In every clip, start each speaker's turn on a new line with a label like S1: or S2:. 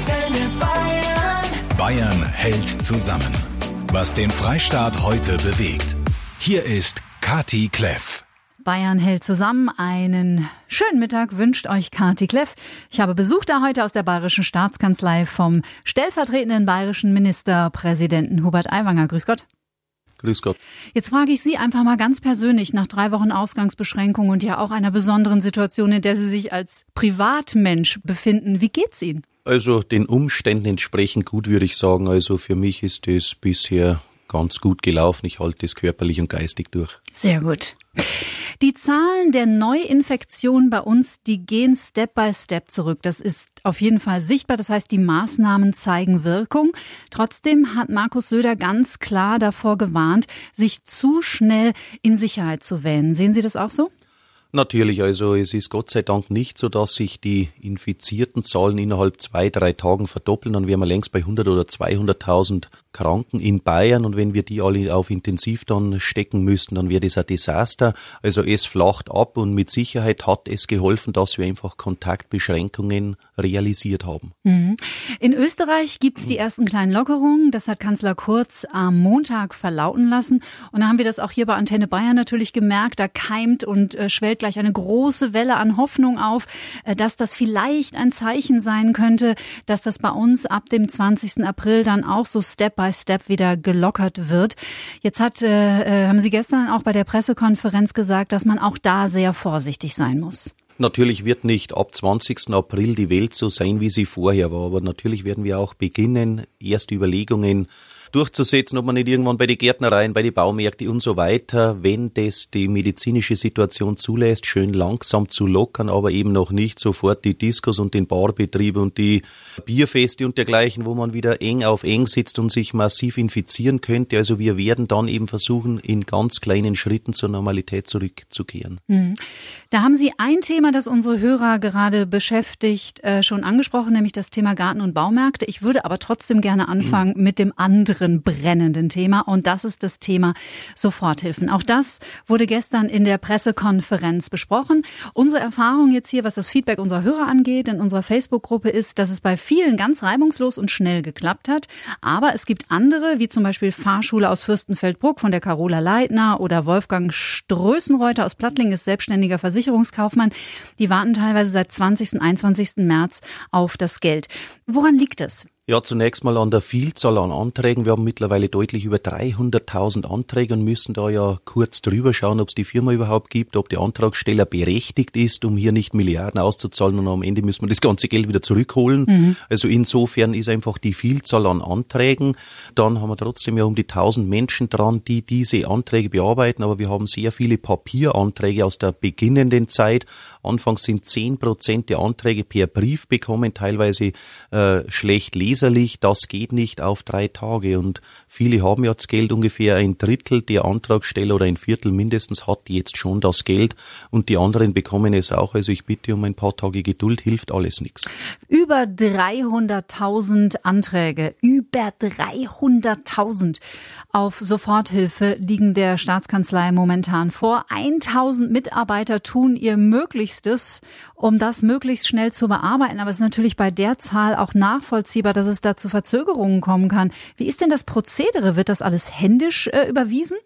S1: Antenne Bayern.
S2: Bayern hält zusammen. Was den Freistaat heute bewegt. Hier ist Kati Kleff.
S3: Bayern hält zusammen. Einen schönen Mittag wünscht euch Kati Kleff. Ich habe Besuch da heute aus der Bayerischen Staatskanzlei vom stellvertretenden bayerischen Ministerpräsidenten Hubert Aiwanger. Grüß Gott.
S4: Grüß Gott.
S3: Jetzt frage ich Sie einfach mal ganz persönlich nach drei Wochen Ausgangsbeschränkung und ja auch einer besonderen Situation, in der Sie sich als Privatmensch befinden. Wie geht's Ihnen?
S4: Also den Umständen entsprechend gut würde ich sagen. Also für mich ist es bisher ganz gut gelaufen. Ich halte es körperlich und geistig durch.
S3: Sehr gut. Die Zahlen der Neuinfektionen bei uns, die gehen Step by Step zurück. Das ist auf jeden Fall sichtbar. Das heißt, die Maßnahmen zeigen Wirkung. Trotzdem hat Markus Söder ganz klar davor gewarnt, sich zu schnell in Sicherheit zu wähnen. Sehen Sie das auch so?
S4: Natürlich, also es ist Gott sei Dank nicht so, dass sich die infizierten Zahlen innerhalb zwei, drei Tagen verdoppeln. Dann wären wir längst bei 100 oder 200.000 Kranken in Bayern und wenn wir die alle auf Intensiv dann stecken müssten, dann wäre das ein Desaster. Also es flacht ab und mit Sicherheit hat es geholfen, dass wir einfach Kontaktbeschränkungen realisiert haben.
S3: Mhm. In Österreich gibt es die ersten kleinen Lockerungen. Das hat Kanzler Kurz am Montag verlauten lassen. Und da haben wir das auch hier bei Antenne Bayern natürlich gemerkt. Da keimt und äh, schwellt gleich eine große Welle an Hoffnung auf, äh, dass das vielleicht ein Zeichen sein könnte, dass das bei uns ab dem 20. April dann auch so Step by Step wieder gelockert wird. Jetzt hat, äh, äh, haben Sie gestern auch bei der Pressekonferenz gesagt, dass man auch da sehr vorsichtig sein muss.
S4: Natürlich wird nicht ab 20. April die Welt so sein, wie sie vorher war, aber natürlich werden wir auch beginnen, erste Überlegungen durchzusetzen, ob man nicht irgendwann bei den Gärtnereien, bei den Baumärkten und so weiter, wenn das die medizinische Situation zulässt, schön langsam zu lockern, aber eben noch nicht sofort die Diskos und den Barbetrieb und die Bierfeste und dergleichen, wo man wieder eng auf eng sitzt und sich massiv infizieren könnte. Also wir werden dann eben versuchen, in ganz kleinen Schritten zur Normalität zurückzukehren.
S3: Mhm. Da haben Sie ein Thema, das unsere Hörer gerade beschäftigt, äh, schon angesprochen, nämlich das Thema Garten- und Baumärkte. Ich würde aber trotzdem gerne anfangen mhm. mit dem anderen weiteren brennenden Thema und das ist das Thema Soforthilfen. Auch das wurde gestern in der Pressekonferenz besprochen. Unsere Erfahrung jetzt hier, was das Feedback unserer Hörer angeht, in unserer Facebook-Gruppe ist, dass es bei vielen ganz reibungslos und schnell geklappt hat. Aber es gibt andere, wie zum Beispiel Fahrschule aus Fürstenfeldbruck von der Carola Leitner oder Wolfgang Strößenreuter aus Plattling ist selbstständiger Versicherungskaufmann. Die warten teilweise seit 20. und 21. März auf das Geld. Woran liegt es?
S4: Ja, zunächst mal an der Vielzahl an Anträgen. Wir haben mittlerweile deutlich über 300.000 Anträge und müssen da ja kurz drüber schauen, ob es die Firma überhaupt gibt, ob der Antragsteller berechtigt ist, um hier nicht Milliarden auszuzahlen und am Ende müssen wir das ganze Geld wieder zurückholen. Mhm. Also insofern ist einfach die Vielzahl an Anträgen. Dann haben wir trotzdem ja um die 1000 Menschen dran, die diese Anträge bearbeiten, aber wir haben sehr viele Papieranträge aus der beginnenden Zeit. Anfangs sind 10 Prozent der Anträge per Brief bekommen, teilweise äh, schlecht leserlich, das geht nicht auf drei Tage. Und viele haben ja das Geld, ungefähr ein Drittel der Antragsteller oder ein Viertel mindestens hat jetzt schon das Geld und die anderen bekommen es auch. Also ich bitte um ein paar Tage Geduld, hilft alles nichts.
S3: Über 300.000 Anträge, über 300.000 auf Soforthilfe liegen der Staatskanzlei momentan vor. 1000 Mitarbeiter tun ihr Möglichstes, um das möglichst schnell zu bearbeiten. Aber es ist natürlich bei der Zahl auch nachvollziehbar, dass es da zu Verzögerungen kommen kann. Wie ist denn das Prozedere? Wird das alles händisch äh, überwiesen?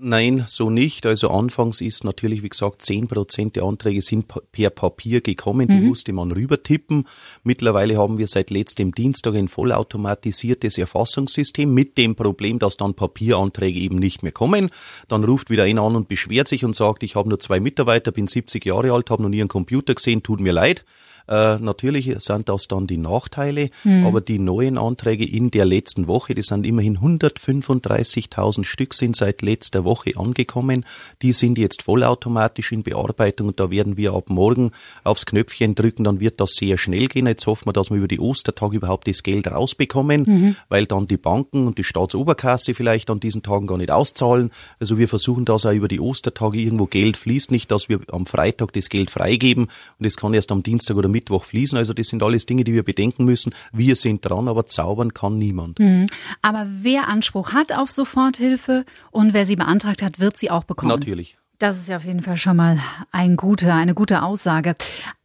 S4: Nein, so nicht. Also anfangs ist natürlich, wie gesagt, zehn Prozent der Anträge sind per Papier gekommen, die mhm. musste man rübertippen. Mittlerweile haben wir seit letztem Dienstag ein vollautomatisiertes Erfassungssystem mit dem Problem, dass dann Papieranträge eben nicht mehr kommen. Dann ruft wieder einer an und beschwert sich und sagt, ich habe nur zwei Mitarbeiter, bin 70 Jahre alt, habe noch nie einen Computer gesehen, tut mir leid. Äh, natürlich sind das dann die Nachteile, mhm. aber die neuen Anträge in der letzten Woche, die sind immerhin 135.000 Stück sind seit letzter Woche angekommen. Die sind jetzt vollautomatisch in Bearbeitung und da werden wir ab morgen aufs Knöpfchen drücken, dann wird das sehr schnell gehen. Jetzt hoffen wir, dass wir über die Ostertage überhaupt das Geld rausbekommen, mhm. weil dann die Banken und die Staatsoberkasse vielleicht an diesen Tagen gar nicht auszahlen. Also wir versuchen, dass auch über die Ostertage irgendwo Geld fließt, nicht, dass wir am Freitag das Geld freigeben und es kann erst am Dienstag oder Mittwoch fließen. Also das sind alles Dinge, die wir bedenken müssen. Wir sind dran, aber zaubern kann niemand.
S3: Mhm. Aber wer Anspruch hat auf Soforthilfe und wer sie beantragt hat, wird sie auch bekommen.
S4: Natürlich.
S3: Das ist ja auf jeden Fall schon mal ein gute, eine gute Aussage.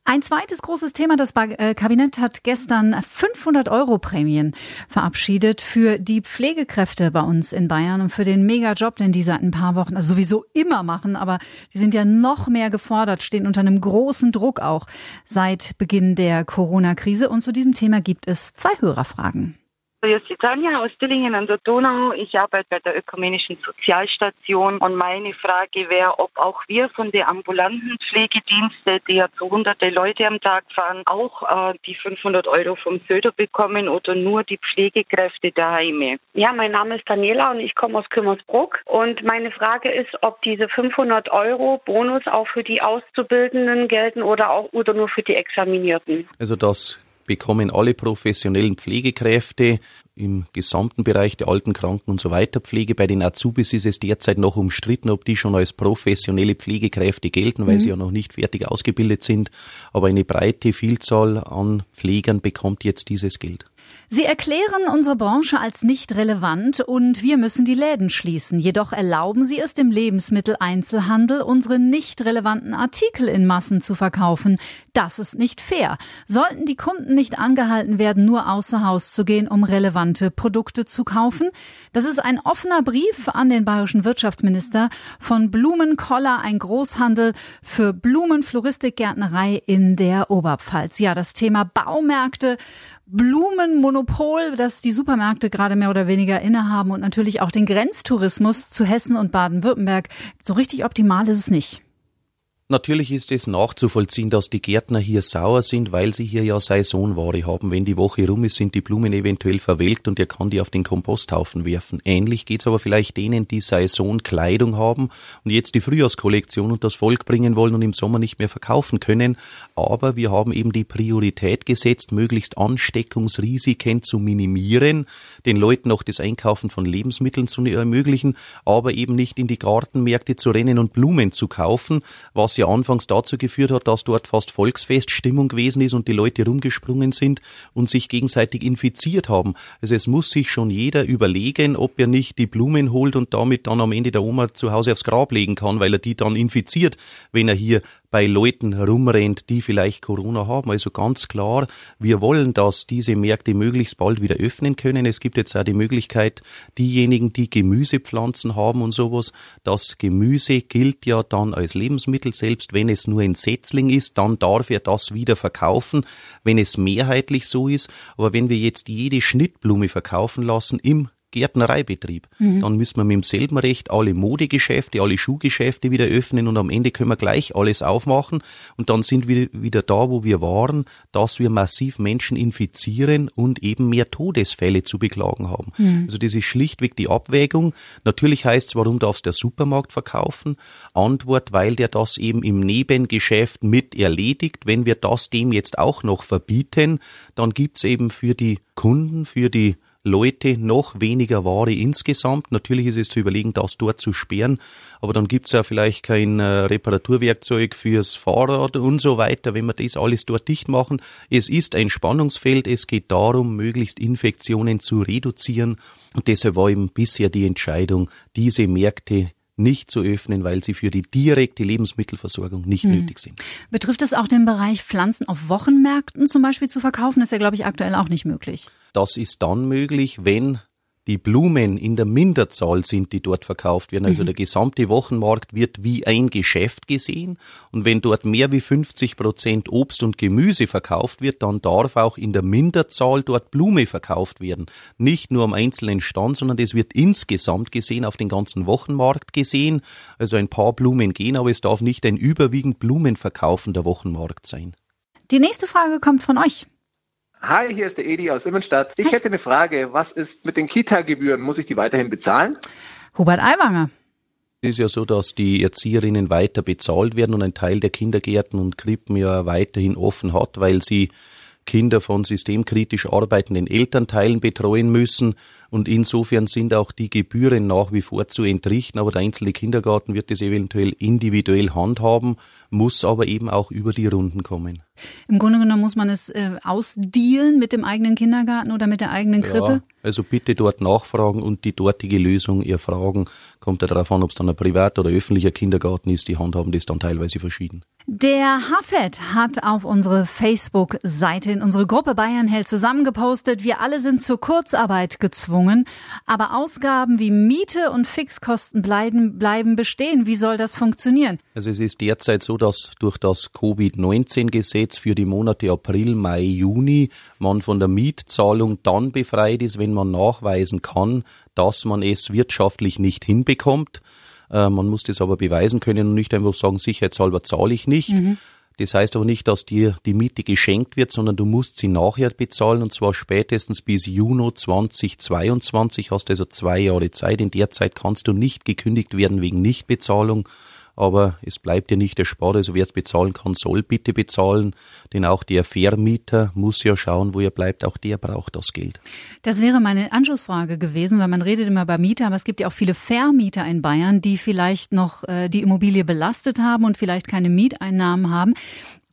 S3: Ein zweites großes Thema, das äh, Kabinett hat gestern 500 Euro Prämien verabschiedet für die Pflegekräfte bei uns in Bayern und für den Megajob, den die seit ein paar Wochen, also sowieso immer machen, aber die sind ja noch mehr gefordert, stehen unter einem großen Druck auch seit Beginn der Corona-Krise. Und zu diesem Thema gibt es zwei Hörerfragen.
S5: Hier ist die Tanja aus Dillingen an der Donau. Ich arbeite bei der Ökumenischen Sozialstation und meine Frage wäre, ob auch wir von den ambulanten Pflegediensten, die ja zu hunderte Leute am Tag fahren, auch äh, die 500 Euro vom Söder bekommen oder nur die Pflegekräfte daheim.
S6: Ja, mein Name ist Daniela und ich komme aus Kümmersbruck und meine Frage ist, ob diese 500 Euro Bonus auch für die Auszubildenden gelten oder auch oder nur für die Examinierten.
S4: Also das bekommen alle professionellen Pflegekräfte im gesamten Bereich der alten Kranken und so weiter Pflege. Bei den Azubis ist es derzeit noch umstritten, ob die schon als professionelle Pflegekräfte gelten, weil mhm. sie ja noch nicht fertig ausgebildet sind. Aber eine breite Vielzahl an Pflegern bekommt jetzt dieses Geld.
S3: Sie erklären unsere Branche als nicht relevant und wir müssen die Läden schließen. Jedoch erlauben sie es dem Lebensmitteleinzelhandel, unsere nicht relevanten Artikel in Massen zu verkaufen. Das ist nicht fair. Sollten die Kunden nicht angehalten werden, nur außer Haus zu gehen, um relevante Produkte zu kaufen? Das ist ein offener Brief an den bayerischen Wirtschaftsminister von Blumenkoller, ein Großhandel für Blumenfloristikgärtnerei in der Oberpfalz. Ja, das Thema Baumärkte, Blumenmonopol Monopol, das die Supermärkte gerade mehr oder weniger innehaben und natürlich auch den Grenztourismus zu Hessen und Baden-Württemberg. So richtig optimal ist es nicht.
S4: Natürlich ist es nachzuvollziehen, dass die Gärtner hier sauer sind, weil sie hier ja Saisonware haben. Wenn die Woche rum ist, sind die Blumen eventuell verwelkt und er kann die auf den Komposthaufen werfen. Ähnlich geht's aber vielleicht denen, die Saisonkleidung haben und jetzt die Frühjahrskollektion und das Volk bringen wollen und im Sommer nicht mehr verkaufen können. Aber wir haben eben die Priorität gesetzt, möglichst Ansteckungsrisiken zu minimieren, den Leuten auch das Einkaufen von Lebensmitteln zu ermöglichen, aber eben nicht in die Gartenmärkte zu rennen und Blumen zu kaufen, was was ja anfangs dazu geführt hat, dass dort fast Volksfeststimmung gewesen ist und die Leute rumgesprungen sind und sich gegenseitig infiziert haben. Also es muss sich schon jeder überlegen, ob er nicht die Blumen holt und damit dann am Ende der Oma zu Hause aufs Grab legen kann, weil er die dann infiziert, wenn er hier bei Leuten herumrennt, die vielleicht Corona haben. Also ganz klar, wir wollen, dass diese Märkte möglichst bald wieder öffnen können. Es gibt jetzt auch die Möglichkeit, diejenigen, die Gemüsepflanzen haben und sowas, das Gemüse gilt ja dann als Lebensmittel, selbst wenn es nur ein Setzling ist, dann darf er das wieder verkaufen, wenn es mehrheitlich so ist. Aber wenn wir jetzt jede Schnittblume verkaufen lassen im Gärtnereibetrieb. Mhm. Dann müssen wir mit demselben Recht alle Modegeschäfte, alle Schuhgeschäfte wieder öffnen und am Ende können wir gleich alles aufmachen und dann sind wir wieder da, wo wir waren, dass wir massiv Menschen infizieren und eben mehr Todesfälle zu beklagen haben. Mhm. Also das ist schlichtweg die Abwägung. Natürlich heißt es, warum darf es der Supermarkt verkaufen? Antwort, weil der das eben im Nebengeschäft mit erledigt. Wenn wir das dem jetzt auch noch verbieten, dann gibt's eben für die Kunden, für die Leute noch weniger Ware insgesamt. Natürlich ist es zu überlegen, das dort zu sperren, aber dann gibt's ja vielleicht kein äh, Reparaturwerkzeug fürs Fahrrad und so weiter, wenn wir das alles dort dicht machen. Es ist ein Spannungsfeld, es geht darum, möglichst Infektionen zu reduzieren und deshalb war eben bisher die Entscheidung, diese Märkte nicht zu öffnen, weil sie für die direkte Lebensmittelversorgung nicht mhm. nötig sind.
S3: Betrifft es auch den Bereich Pflanzen auf Wochenmärkten zum Beispiel zu verkaufen? Das ist ja, glaube ich, aktuell auch nicht möglich.
S4: Das ist dann möglich, wenn die Blumen in der Minderzahl sind, die dort verkauft werden. Also mhm. der gesamte Wochenmarkt wird wie ein Geschäft gesehen. Und wenn dort mehr wie 50 Prozent Obst und Gemüse verkauft wird, dann darf auch in der Minderzahl dort Blume verkauft werden. Nicht nur am einzelnen Stand, sondern das wird insgesamt gesehen, auf den ganzen Wochenmarkt gesehen. Also ein paar Blumen gehen, aber es darf nicht ein überwiegend Blumenverkaufender Wochenmarkt sein.
S3: Die nächste Frage kommt von euch.
S7: Hi, hier ist der Edi aus Immenstadt. Ich Hi. hätte eine Frage. Was ist mit den Kita-Gebühren? Muss ich die weiterhin bezahlen?
S3: Hubert Aiwanger.
S4: Es ist ja so, dass die Erzieherinnen weiter bezahlt werden und ein Teil der Kindergärten und Krippen ja weiterhin offen hat, weil sie Kinder von systemkritisch arbeitenden Elternteilen betreuen müssen Und insofern sind auch die Gebühren nach wie vor zu entrichten, aber der einzelne Kindergarten wird das eventuell individuell handhaben, muss aber eben auch über die Runden kommen.
S3: Im Grunde genommen muss man es äh, ausdealen mit dem eigenen Kindergarten oder mit der eigenen Krippe?
S4: Ja, also bitte dort nachfragen und die dortige Lösung erfragen. Kommt ja darauf an, ob es dann ein privat oder öffentlicher Kindergarten ist. Die handhaben das dann teilweise verschieden.
S3: Der Hafet hat auf unsere Facebook-Seite in unsere Gruppe Bayern hält zusammengepostet, wir alle sind zur Kurzarbeit gezwungen, aber Ausgaben wie Miete und Fixkosten bleiben, bleiben bestehen. Wie soll das funktionieren?
S4: Also es ist derzeit so, dass durch das Covid-19-Gesetz für die Monate April, Mai, Juni man von der Mietzahlung dann befreit ist, wenn man nachweisen kann, dass man es wirtschaftlich nicht hinbekommt. Äh, man muss das aber beweisen können und nicht einfach sagen, sicherheitshalber zahle ich nicht. Mhm. Das heißt aber nicht, dass dir die Miete geschenkt wird, sondern du musst sie nachher bezahlen und zwar spätestens bis Juni 2022 hast also zwei Jahre Zeit. In der Zeit kannst du nicht gekündigt werden wegen Nichtbezahlung aber es bleibt ja nicht erspart. Also wer es bezahlen kann, soll bitte bezahlen, denn auch der Vermieter muss ja schauen, wo er bleibt. Auch der braucht das Geld.
S3: Das wäre meine Anschlussfrage gewesen, weil man redet immer bei Mieter, aber es gibt ja auch viele Vermieter in Bayern, die vielleicht noch äh, die Immobilie belastet haben und vielleicht keine Mieteinnahmen haben.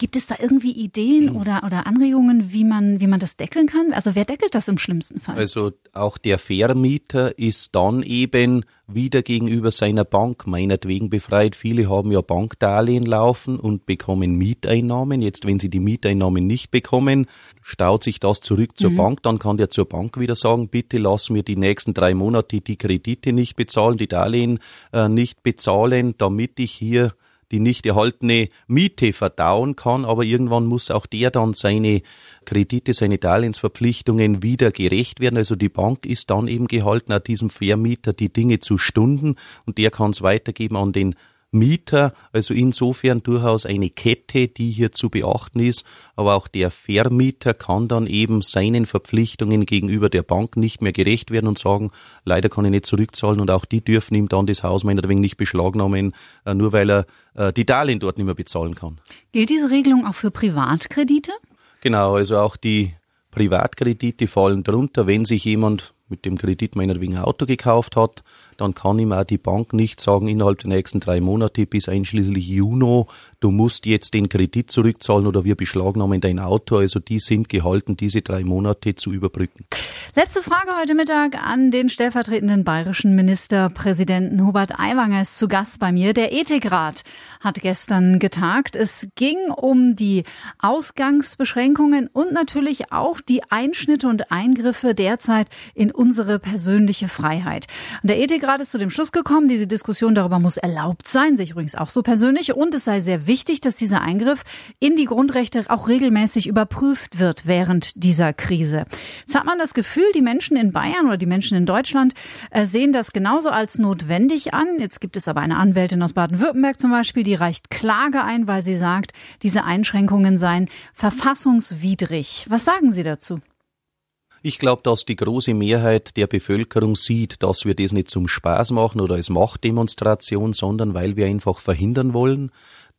S3: Gibt es da irgendwie Ideen hm. oder, oder Anregungen, wie man, wie man das deckeln kann? Also wer deckelt das im schlimmsten Fall?
S4: Also auch der Vermieter ist dann eben wieder gegenüber seiner Bank meinetwegen befreit. Viele haben ja Bankdarlehen laufen und bekommen Mieteinnahmen. Jetzt, wenn sie die Mieteinnahmen nicht bekommen, staut sich das zurück zur mhm. Bank. Dann kann der zur Bank wieder sagen, bitte lass mir die nächsten drei Monate die Kredite nicht bezahlen, die Darlehen äh, nicht bezahlen, damit ich hier die nicht erhaltene Miete verdauen kann, aber irgendwann muss auch der dann seine Kredite, seine Darlehensverpflichtungen wieder gerecht werden. Also die Bank ist dann eben gehalten, auch diesem Vermieter die Dinge zu stunden und der kann es weitergeben an den Mieter, also insofern durchaus eine Kette, die hier zu beachten ist, aber auch der Vermieter kann dann eben seinen Verpflichtungen gegenüber der Bank nicht mehr gerecht werden und sagen, leider kann ich nicht zurückzahlen und auch die dürfen ihm dann das Haus meinetwegen nicht beschlagnahmen, äh, nur weil er äh, die Darlehen dort nicht mehr bezahlen kann.
S3: Gilt diese Regelung auch für Privatkredite?
S4: Genau, also auch die Privatkredite fallen drunter, wenn sich jemand mit dem Kredit meinetwegen ein Auto gekauft hat, dann kann ihm auch die Bank nicht sagen, innerhalb der nächsten drei Monate bis einschließlich Juni, du musst jetzt den Kredit zurückzahlen oder wir beschlagnahmen dein Auto. Also die sind gehalten, diese drei Monate zu überbrücken.
S3: Letzte Frage heute Mittag an den stellvertretenden bayerischen Ministerpräsidenten Hubert Aiwanger ist zu Gast bei mir. Der Ethikrat hat gestern getagt. Es ging um die Ausgangsbeschränkungen und natürlich auch die Einschnitte und Eingriffe derzeit in unsere persönliche Freiheit. Und der Ethikrat gerade zu dem Schluss gekommen, diese Diskussion darüber muss erlaubt sein, sich übrigens auch so persönlich, und es sei sehr wichtig, dass dieser Eingriff in die Grundrechte auch regelmäßig überprüft wird während dieser Krise. Jetzt hat man das Gefühl, die Menschen in Bayern oder die Menschen in Deutschland äh, sehen das genauso als notwendig an. Jetzt gibt es aber eine Anwältin aus Baden-Württemberg zum Beispiel, die reicht Klage ein, weil sie sagt, diese Einschränkungen seien verfassungswidrig. Was sagen Sie dazu?
S4: Ich glaube, dass die große Mehrheit der Bevölkerung sieht, dass wir das nicht zum Spaß machen oder als Machtdemonstration, sondern weil wir einfach verhindern wollen,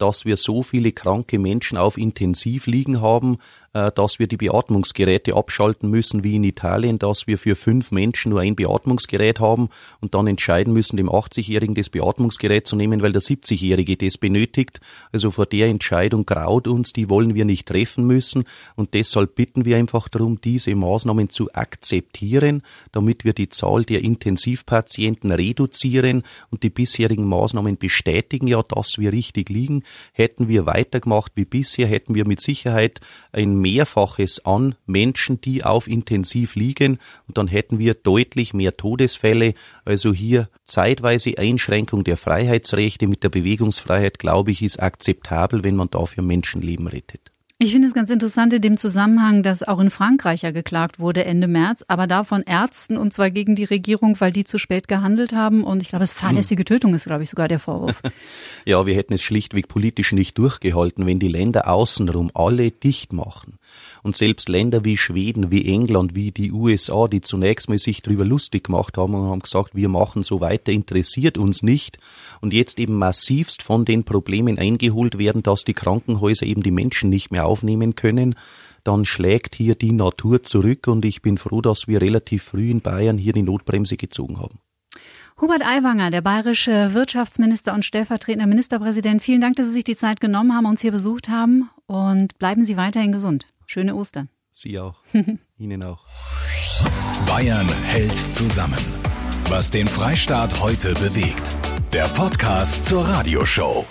S4: dass wir so viele kranke Menschen auf Intensiv liegen haben, äh, dass wir die Beatmungsgeräte abschalten müssen, wie in Italien, dass wir für fünf Menschen nur ein Beatmungsgerät haben und dann entscheiden müssen, dem 80-Jährigen das Beatmungsgerät zu nehmen, weil der 70-Jährige das benötigt. Also vor der Entscheidung graut uns, die wollen wir nicht treffen müssen und deshalb bitten wir einfach darum, diese Maßnahmen zu akzeptieren, damit wir die Zahl der Intensivpatienten reduzieren und die bisherigen Maßnahmen bestätigen ja, dass wir richtig liegen. Hätten wir weitergemacht wie bisher, hätten wir mit Sicherheit ein Mehrfaches an Menschen, die auf Intensiv liegen und dann hätten wir deutlich mehr Todesfälle. Also hier zeitweise Einschränkung der Freiheitsrechte mit der Bewegungsfreiheit, glaube ich, ist akzeptabel, wenn man dafür Menschenleben rettet.
S3: Ich finde es ganz interessant in dem Zusammenhang, dass auch in Frankreich ja geklagt wurde Ende März, aber da von Ärzten und zwar gegen die Regierung, weil die zu spät gehandelt haben. Und ich glaube, es fahrlässige Tötung ist, glaube ich, sogar der Vorwurf.
S4: ja, wir hätten es schlichtweg politisch nicht durchgehalten, wenn die Länder außenrum alle dicht machen. Und selbst Länder wie Schweden, wie England, wie die USA, die zunächst mal sich darüber lustig gemacht haben und haben gesagt, wir machen so weiter, interessiert uns nicht. Und jetzt eben massivst von den Problemen eingeholt werden, dass die Krankenhäuser eben die Menschen nicht mehr aufnehmen können, dann schlägt hier die Natur zurück und ich bin froh, dass wir relativ früh in Bayern hier die Notbremse gezogen haben.
S3: Hubert Aiwanger, der bayerische Wirtschaftsminister und stellvertretender Ministerpräsident, vielen Dank, dass Sie sich die Zeit genommen haben, uns hier besucht haben und bleiben Sie weiterhin gesund. Schöne Ostern.
S4: Sie auch. Ihnen auch.
S2: Bayern hält zusammen. Was den Freistaat heute bewegt. Der Podcast zur Radioshow.